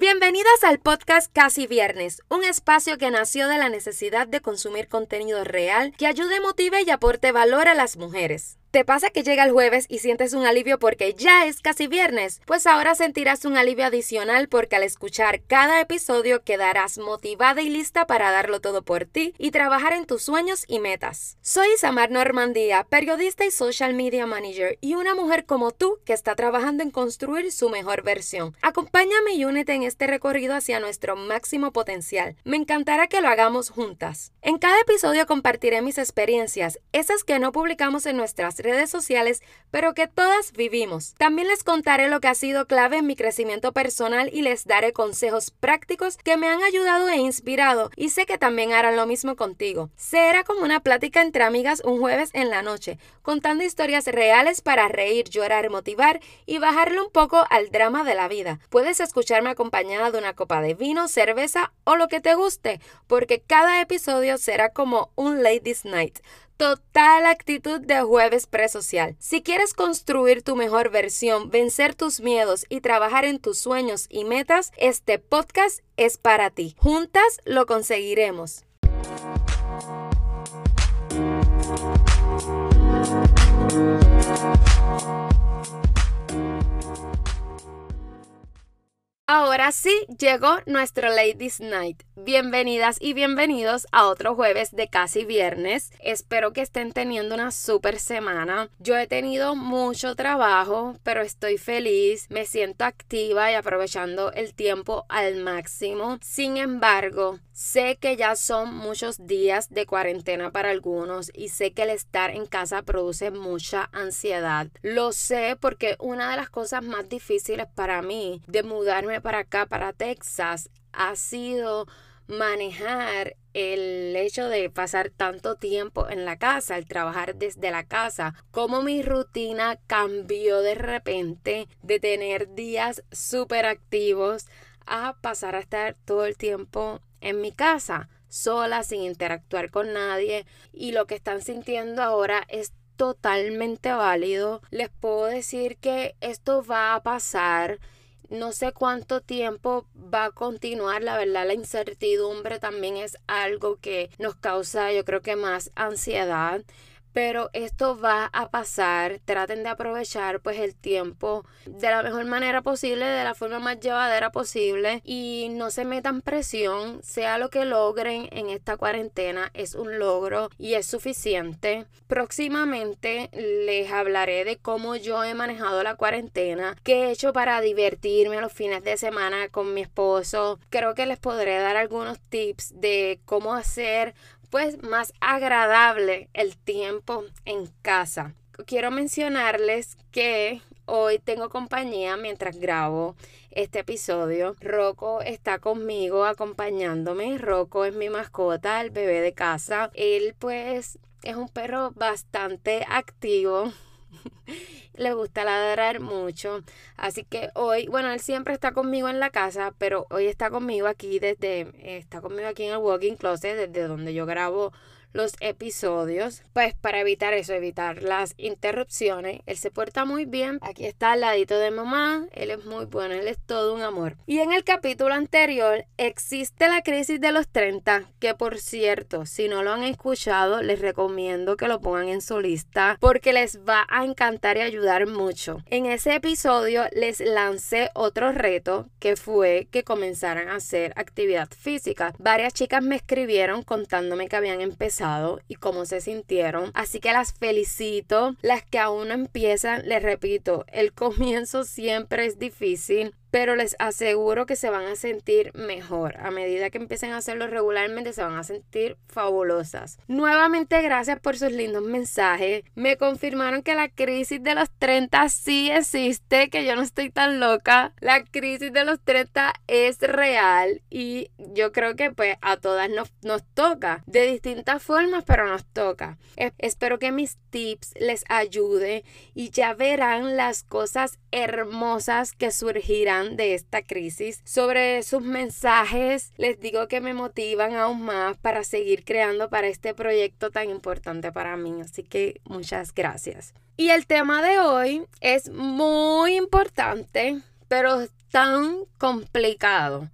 Bienvenidas al podcast Casi Viernes, un espacio que nació de la necesidad de consumir contenido real que ayude, motive y aporte valor a las mujeres. ¿Te pasa que llega el jueves y sientes un alivio porque ya es casi viernes? Pues ahora sentirás un alivio adicional porque al escuchar cada episodio quedarás motivada y lista para darlo todo por ti y trabajar en tus sueños y metas. Soy Samar Normandía, periodista y social media manager y una mujer como tú que está trabajando en construir su mejor versión. Acompáñame y únete en este recorrido hacia nuestro máximo potencial. Me encantará que lo hagamos juntas. En cada episodio compartiré mis experiencias, esas que no publicamos en nuestras redes sociales, pero que todas vivimos. También les contaré lo que ha sido clave en mi crecimiento personal y les daré consejos prácticos que me han ayudado e inspirado y sé que también harán lo mismo contigo. Será como una plática entre amigas un jueves en la noche, contando historias reales para reír, llorar, motivar y bajarle un poco al drama de la vida. Puedes escucharme acompañada de una copa de vino, cerveza o lo que te guste, porque cada episodio será como un Ladies Night total actitud de jueves presocial. Si quieres construir tu mejor versión, vencer tus miedos y trabajar en tus sueños y metas, este podcast es para ti. Juntas lo conseguiremos. Ahora sí, llegó nuestro Ladies Night. Bienvenidas y bienvenidos a otro jueves de casi viernes. Espero que estén teniendo una super semana. Yo he tenido mucho trabajo, pero estoy feliz, me siento activa y aprovechando el tiempo al máximo. Sin embargo, sé que ya son muchos días de cuarentena para algunos y sé que el estar en casa produce mucha ansiedad. Lo sé porque una de las cosas más difíciles para mí de mudarme para acá, para Texas, ha sido manejar el hecho de pasar tanto tiempo en la casa, el trabajar desde la casa, cómo mi rutina cambió de repente de tener días súper activos a pasar a estar todo el tiempo en mi casa, sola, sin interactuar con nadie y lo que están sintiendo ahora es totalmente válido. Les puedo decir que esto va a pasar no sé cuánto tiempo va a continuar, la verdad la incertidumbre también es algo que nos causa yo creo que más ansiedad pero esto va a pasar. Traten de aprovechar pues el tiempo de la mejor manera posible, de la forma más llevadera posible y no se metan presión, sea lo que logren en esta cuarentena, es un logro y es suficiente. Próximamente les hablaré de cómo yo he manejado la cuarentena, qué he hecho para divertirme los fines de semana con mi esposo. Creo que les podré dar algunos tips de cómo hacer pues más agradable el tiempo en casa. Quiero mencionarles que hoy tengo compañía mientras grabo este episodio. Rocco está conmigo acompañándome. Rocco es mi mascota, el bebé de casa. Él pues es un perro bastante activo le gusta ladrar mucho. Así que hoy, bueno, él siempre está conmigo en la casa, pero hoy está conmigo aquí desde, está conmigo aquí en el walking closet, desde donde yo grabo los episodios, pues para evitar eso, evitar las interrupciones. Él se porta muy bien. Aquí está al ladito de mamá. Él es muy bueno, él es todo un amor. Y en el capítulo anterior existe la crisis de los 30, que por cierto, si no lo han escuchado, les recomiendo que lo pongan en su lista porque les va a encantar y ayudar mucho. En ese episodio les lancé otro reto que fue que comenzaran a hacer actividad física. Varias chicas me escribieron contándome que habían empezado y cómo se sintieron. Así que las felicito. Las que aún empiezan, les repito, el comienzo siempre es difícil pero les aseguro que se van a sentir mejor. A medida que empiecen a hacerlo regularmente, se van a sentir fabulosas. Nuevamente, gracias por sus lindos mensajes. Me confirmaron que la crisis de los 30 sí existe, que yo no estoy tan loca. La crisis de los 30 es real y yo creo que pues a todas nos, nos toca de distintas formas, pero nos toca. espero que mis tips les ayude y ya verán las cosas hermosas que surgirán de esta crisis. Sobre sus mensajes, les digo que me motivan aún más para seguir creando para este proyecto tan importante para mí. Así que muchas gracias. Y el tema de hoy es muy importante pero tan complicado.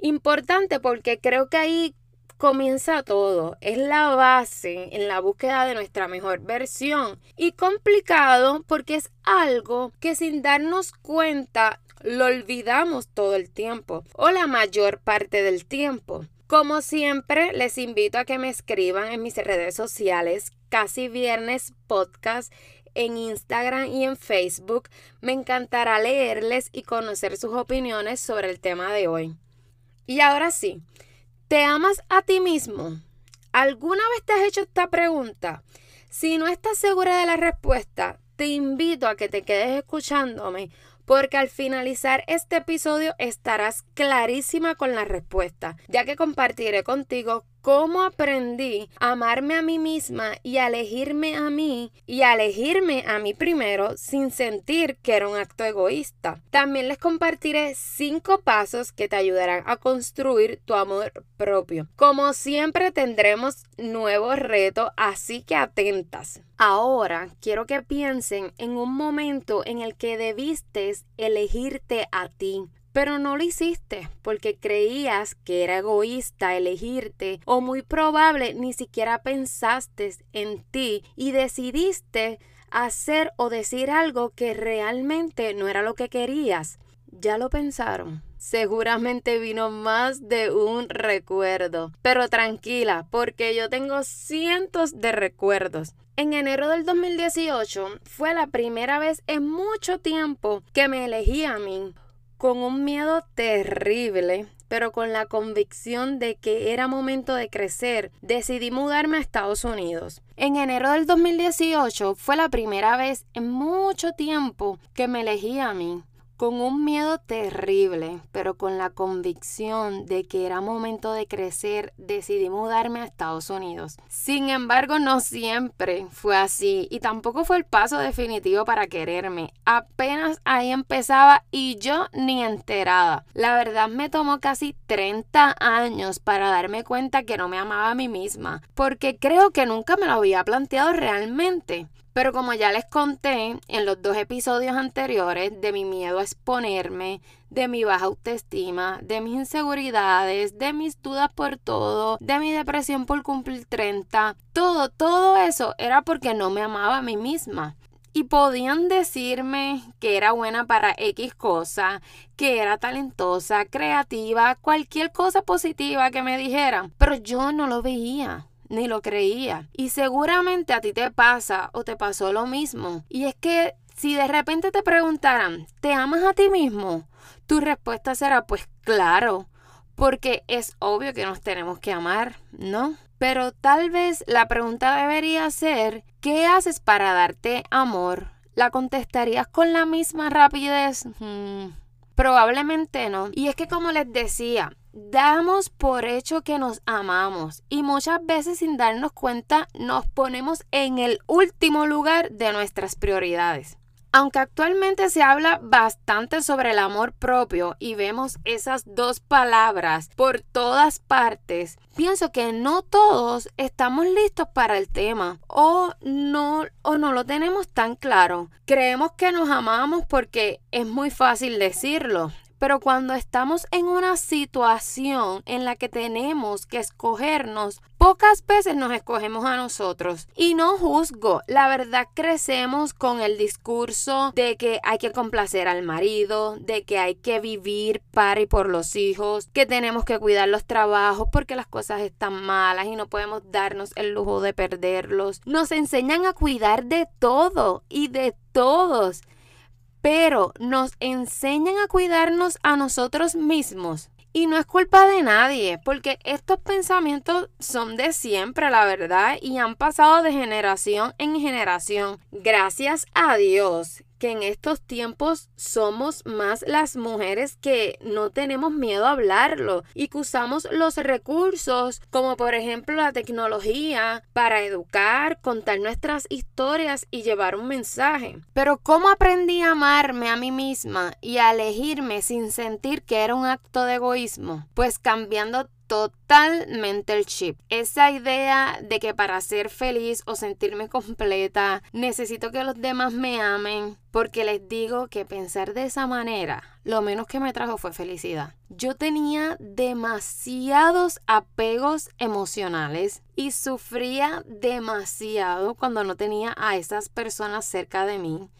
Importante porque creo que ahí comienza todo. Es la base en la búsqueda de nuestra mejor versión. Y complicado porque es algo que sin darnos cuenta lo olvidamos todo el tiempo o la mayor parte del tiempo. Como siempre, les invito a que me escriban en mis redes sociales, casi viernes podcast en Instagram y en Facebook. Me encantará leerles y conocer sus opiniones sobre el tema de hoy. Y ahora sí, ¿te amas a ti mismo? ¿Alguna vez te has hecho esta pregunta? Si no estás segura de la respuesta, te invito a que te quedes escuchándome porque al finalizar este episodio estarás clarísima con la respuesta, ya que compartiré contigo cómo aprendí a amarme a mí misma y a elegirme a mí y a elegirme a mí primero sin sentir que era un acto egoísta. También les compartiré cinco pasos que te ayudarán a construir tu amor propio. Como siempre tendremos nuevos retos, así que atentas. Ahora quiero que piensen en un momento en el que debiste elegirte a ti pero no lo hiciste porque creías que era egoísta elegirte o muy probable ni siquiera pensaste en ti y decidiste hacer o decir algo que realmente no era lo que querías. Ya lo pensaron. Seguramente vino más de un recuerdo. Pero tranquila, porque yo tengo cientos de recuerdos. En enero del 2018 fue la primera vez en mucho tiempo que me elegí a mí con un miedo terrible, pero con la convicción de que era momento de crecer, decidí mudarme a Estados Unidos. En enero del 2018 fue la primera vez en mucho tiempo que me elegí a mí con un miedo terrible, pero con la convicción de que era momento de crecer, decidí mudarme a Estados Unidos. Sin embargo, no siempre fue así y tampoco fue el paso definitivo para quererme. Apenas ahí empezaba y yo ni enterada. La verdad me tomó casi 30 años para darme cuenta que no me amaba a mí misma, porque creo que nunca me lo había planteado realmente. Pero como ya les conté en los dos episodios anteriores de mi miedo a exponerme, de mi baja autoestima, de mis inseguridades, de mis dudas por todo, de mi depresión por cumplir 30, todo, todo eso era porque no me amaba a mí misma. Y podían decirme que era buena para X cosa, que era talentosa, creativa, cualquier cosa positiva que me dijeran, pero yo no lo veía ni lo creía. Y seguramente a ti te pasa o te pasó lo mismo. Y es que si de repente te preguntaran, ¿te amas a ti mismo? Tu respuesta será, pues claro, porque es obvio que nos tenemos que amar, ¿no? Pero tal vez la pregunta debería ser, ¿qué haces para darte amor? ¿La contestarías con la misma rapidez? Hmm, probablemente no. Y es que como les decía, damos por hecho que nos amamos y muchas veces sin darnos cuenta nos ponemos en el último lugar de nuestras prioridades. Aunque actualmente se habla bastante sobre el amor propio y vemos esas dos palabras por todas partes, pienso que no todos estamos listos para el tema o no o no lo tenemos tan claro. Creemos que nos amamos porque es muy fácil decirlo, pero cuando estamos en una situación en la que tenemos que escogernos, pocas veces nos escogemos a nosotros. Y no juzgo, la verdad crecemos con el discurso de que hay que complacer al marido, de que hay que vivir para y por los hijos, que tenemos que cuidar los trabajos porque las cosas están malas y no podemos darnos el lujo de perderlos. Nos enseñan a cuidar de todo y de todos pero nos enseñan a cuidarnos a nosotros mismos. Y no es culpa de nadie, porque estos pensamientos son de siempre, la verdad, y han pasado de generación en generación. Gracias a Dios que en estos tiempos somos más las mujeres que no tenemos miedo a hablarlo y que usamos los recursos como por ejemplo la tecnología para educar, contar nuestras historias y llevar un mensaje. Pero ¿cómo aprendí a amarme a mí misma y a elegirme sin sentir que era un acto de egoísmo? Pues cambiando totalmente el chip. Esa idea de que para ser feliz o sentirme completa necesito que los demás me amen, porque les digo que pensar de esa manera lo menos que me trajo fue felicidad. Yo tenía demasiados apegos emocionales y sufría demasiado cuando no tenía a esas personas cerca de mí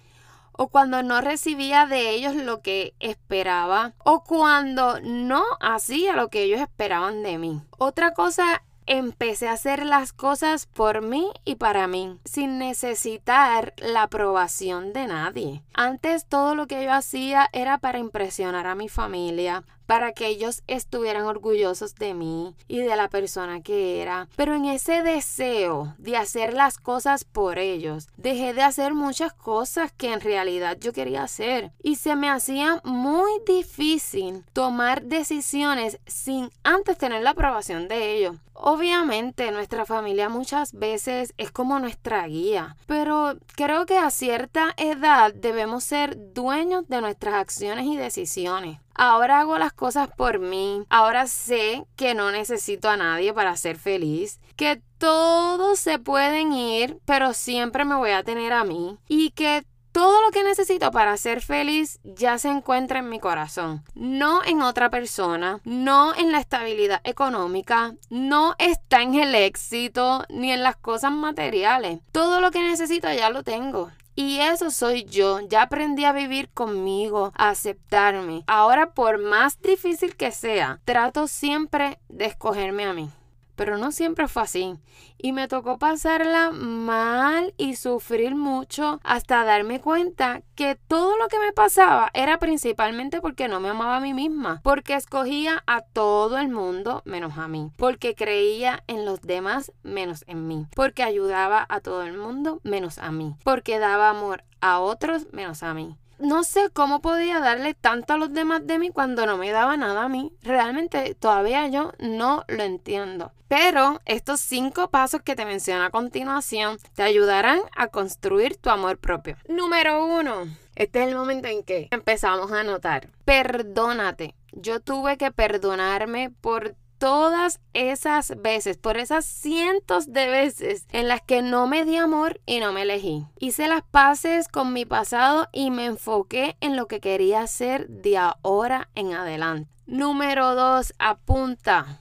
o cuando no recibía de ellos lo que esperaba o cuando no hacía lo que ellos esperaban de mí. Otra cosa empecé a hacer las cosas por mí y para mí, sin necesitar la aprobación de nadie. Antes todo lo que yo hacía era para impresionar a mi familia, para que ellos estuvieran orgullosos de mí y de la persona que era. Pero en ese deseo de hacer las cosas por ellos, dejé de hacer muchas cosas que en realidad yo quería hacer y se me hacía muy difícil tomar decisiones sin antes tener la aprobación de ellos. Obviamente nuestra familia muchas veces es como nuestra guía, pero creo que a cierta edad debemos ser dueños de nuestras acciones y decisiones. Ahora hago las cosas por mí. Ahora sé que no necesito a nadie para ser feliz. Que todos se pueden ir, pero siempre me voy a tener a mí. Y que todo lo que necesito para ser feliz ya se encuentra en mi corazón, no en otra persona, no en la estabilidad económica, no está en el éxito ni en las cosas materiales. Todo lo que necesito ya lo tengo. Y eso soy yo. Ya aprendí a vivir conmigo, a aceptarme. Ahora, por más difícil que sea, trato siempre de escogerme a mí pero no siempre fue así. Y me tocó pasarla mal y sufrir mucho hasta darme cuenta que todo lo que me pasaba era principalmente porque no me amaba a mí misma, porque escogía a todo el mundo menos a mí, porque creía en los demás menos en mí, porque ayudaba a todo el mundo menos a mí, porque daba amor a otros menos a mí no sé cómo podía darle tanto a los demás de mí cuando no me daba nada a mí. Realmente todavía yo no lo entiendo. Pero estos cinco pasos que te menciono a continuación te ayudarán a construir tu amor propio. Número uno. Este es el momento en que empezamos a notar. Perdónate. Yo tuve que perdonarme por todas esas veces, por esas cientos de veces en las que no me di amor y no me elegí. Hice las paces con mi pasado y me enfoqué en lo que quería hacer de ahora en adelante. Número 2. Apunta.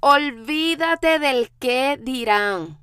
Olvídate del qué dirán.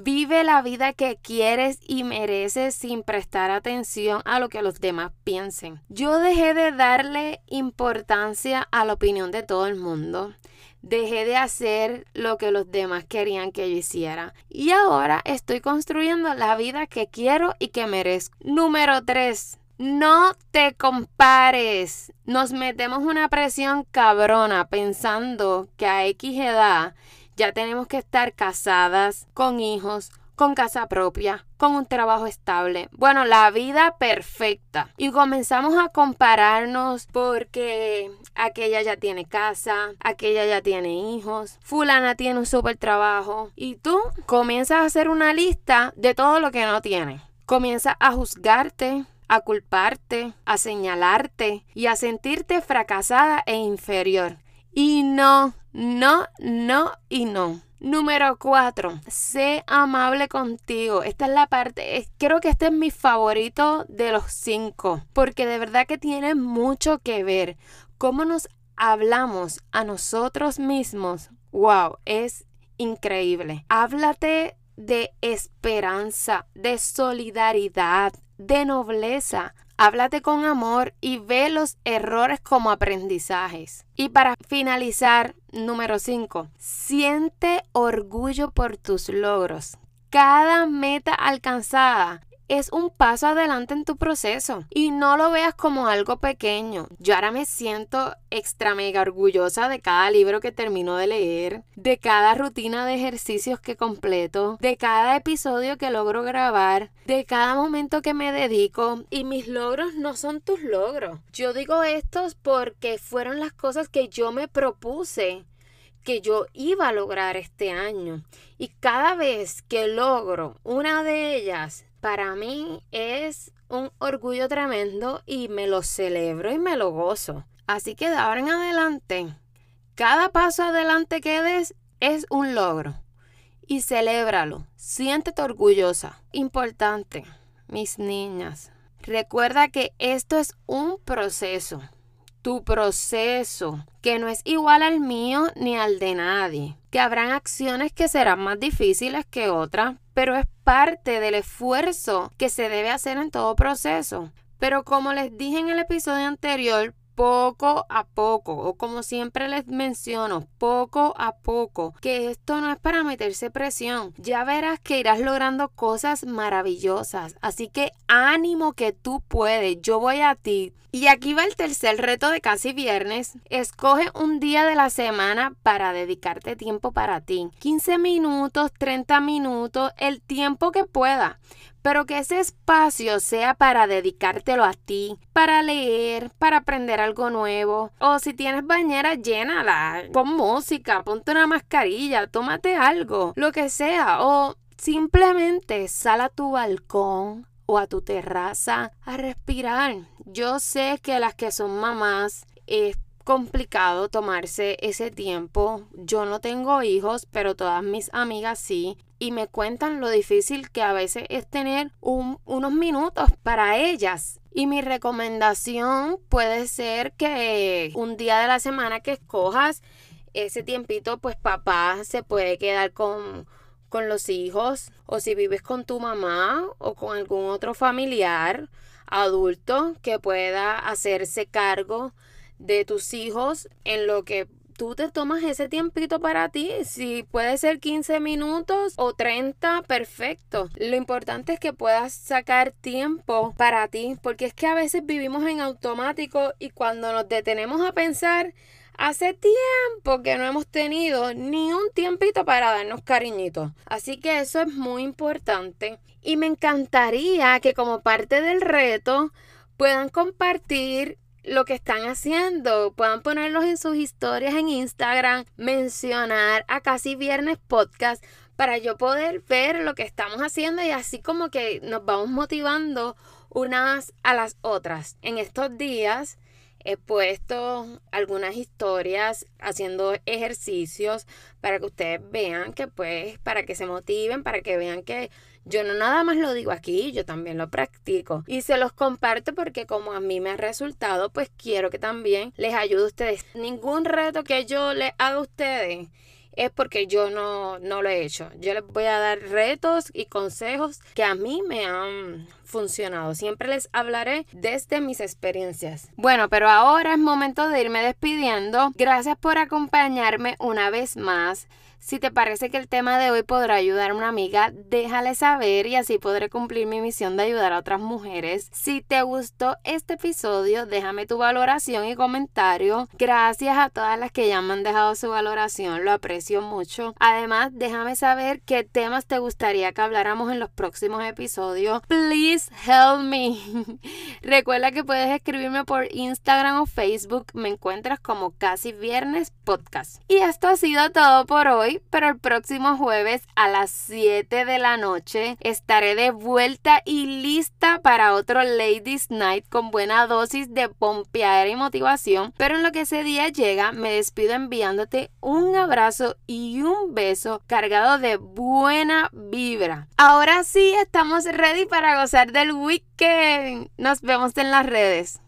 Vive la vida que quieres y mereces sin prestar atención a lo que los demás piensen. Yo dejé de darle importancia a la opinión de todo el mundo. Dejé de hacer lo que los demás querían que yo hiciera. Y ahora estoy construyendo la vida que quiero y que merezco. Número 3. No te compares. Nos metemos una presión cabrona pensando que a X edad ya tenemos que estar casadas, con hijos, con casa propia, con un trabajo estable. Bueno, la vida perfecta. Y comenzamos a compararnos porque aquella ya tiene casa, aquella ya tiene hijos, fulana tiene un super trabajo. Y tú comienzas a hacer una lista de todo lo que no tiene. Comienzas a juzgarte, a culparte, a señalarte y a sentirte fracasada e inferior. Y no, no, no y no. Número 4. Sé amable contigo. Esta es la parte, creo que este es mi favorito de los cinco, porque de verdad que tiene mucho que ver. Cómo nos hablamos a nosotros mismos. Wow, es increíble. Háblate de esperanza, de solidaridad, de nobleza. Háblate con amor y ve los errores como aprendizajes. Y para finalizar, número 5, siente orgullo por tus logros. Cada meta alcanzada es un paso adelante en tu proceso y no lo veas como algo pequeño. Yo ahora me siento extra mega orgullosa de cada libro que termino de leer, de cada rutina de ejercicios que completo, de cada episodio que logro grabar, de cada momento que me dedico y mis logros no son tus logros. Yo digo estos porque fueron las cosas que yo me propuse que yo iba a lograr este año. Y cada vez que logro una de ellas, para mí es un orgullo tremendo y me lo celebro y me lo gozo. Así que ahora en adelante, Cada paso adelante que des es un logro y celébralo. Siéntete orgullosa. Importante, mis niñas. Recuerda que esto es un proceso. Tu proceso, que no es igual al mío ni al de nadie. Que habrán acciones que serán más difíciles que otras, pero es parte del esfuerzo que se debe hacer en todo proceso. Pero como les dije en el episodio anterior, poco a poco, o como siempre les menciono, poco a poco, que esto no es para meterse presión. Ya verás que irás logrando cosas maravillosas. Así que ánimo que tú puedes, yo voy a ti. Y aquí va el tercer reto de casi viernes. Escoge un día de la semana para dedicarte tiempo para ti. 15 minutos, 30 minutos, el tiempo que pueda pero que ese espacio sea para dedicártelo a ti, para leer, para aprender algo nuevo. O si tienes bañera, llénala, pon música, ponte una mascarilla, tómate algo, lo que sea. O simplemente sal a tu balcón o a tu terraza a respirar. Yo sé que las que son mamás es complicado tomarse ese tiempo. Yo no tengo hijos, pero todas mis amigas sí y me cuentan lo difícil que a veces es tener unos minutos para ellas. Y mi recomendación puede ser que un día de la semana que escojas ese tiempito, pues papá se puede quedar con, con los hijos o si vives con tu mamá o con algún otro familiar adulto que pueda hacerse cargo de tus hijos en lo que tú te tomas ese tiempito para ti. Si puede ser 15 minutos o 30, perfecto. Lo importante es que puedas sacar tiempo para ti, porque es que a veces vivimos en automático y cuando nos detenemos a pensar, Hace tiempo que no hemos tenido ni un tiempito para darnos cariñitos. Así que eso es muy importante. Y me encantaría que como parte del reto puedan compartir lo que están haciendo. Puedan ponerlos en sus historias en Instagram, mencionar a Casi Viernes Podcast para yo poder ver lo que estamos haciendo y así como que nos vamos motivando unas a las otras. En estos días he puesto algunas historias haciendo ejercicios para que ustedes vean que pues para que se motiven, para que vean que yo no nada más lo digo aquí, yo también lo practico y se los comparto porque como a mí me ha resultado, pues quiero que también les ayude a ustedes. Ningún reto que yo les haga a ustedes es porque yo no, no lo he hecho. Yo les voy a dar retos y consejos que a mí me han funcionado. Siempre les hablaré desde mis experiencias. Bueno, pero ahora es momento de irme despidiendo. Gracias por acompañarme una vez más. Si te parece que el tema de hoy podrá ayudar a una amiga, déjale saber y así podré cumplir mi misión de ayudar a otras mujeres. Si te gustó este episodio, déjame tu valoración y comentario. Gracias a todas las que ya me han dejado su valoración, lo aprecio mucho. Además, déjame saber qué temas te gustaría que habláramos en los próximos episodios. Please help me. Recuerda que puedes escribirme por Instagram o Facebook. Me encuentras como casi viernes podcast. Y esto ha sido todo por hoy pero el próximo jueves a las 7 de la noche estaré de vuelta y lista para otro Ladies Night con buena dosis de pompear y motivación. Pero en lo que ese día llega, me despido enviándote un abrazo y un beso cargado de buena vibra. Ahora sí, estamos ready para gozar del weekend. Nos vemos en las redes.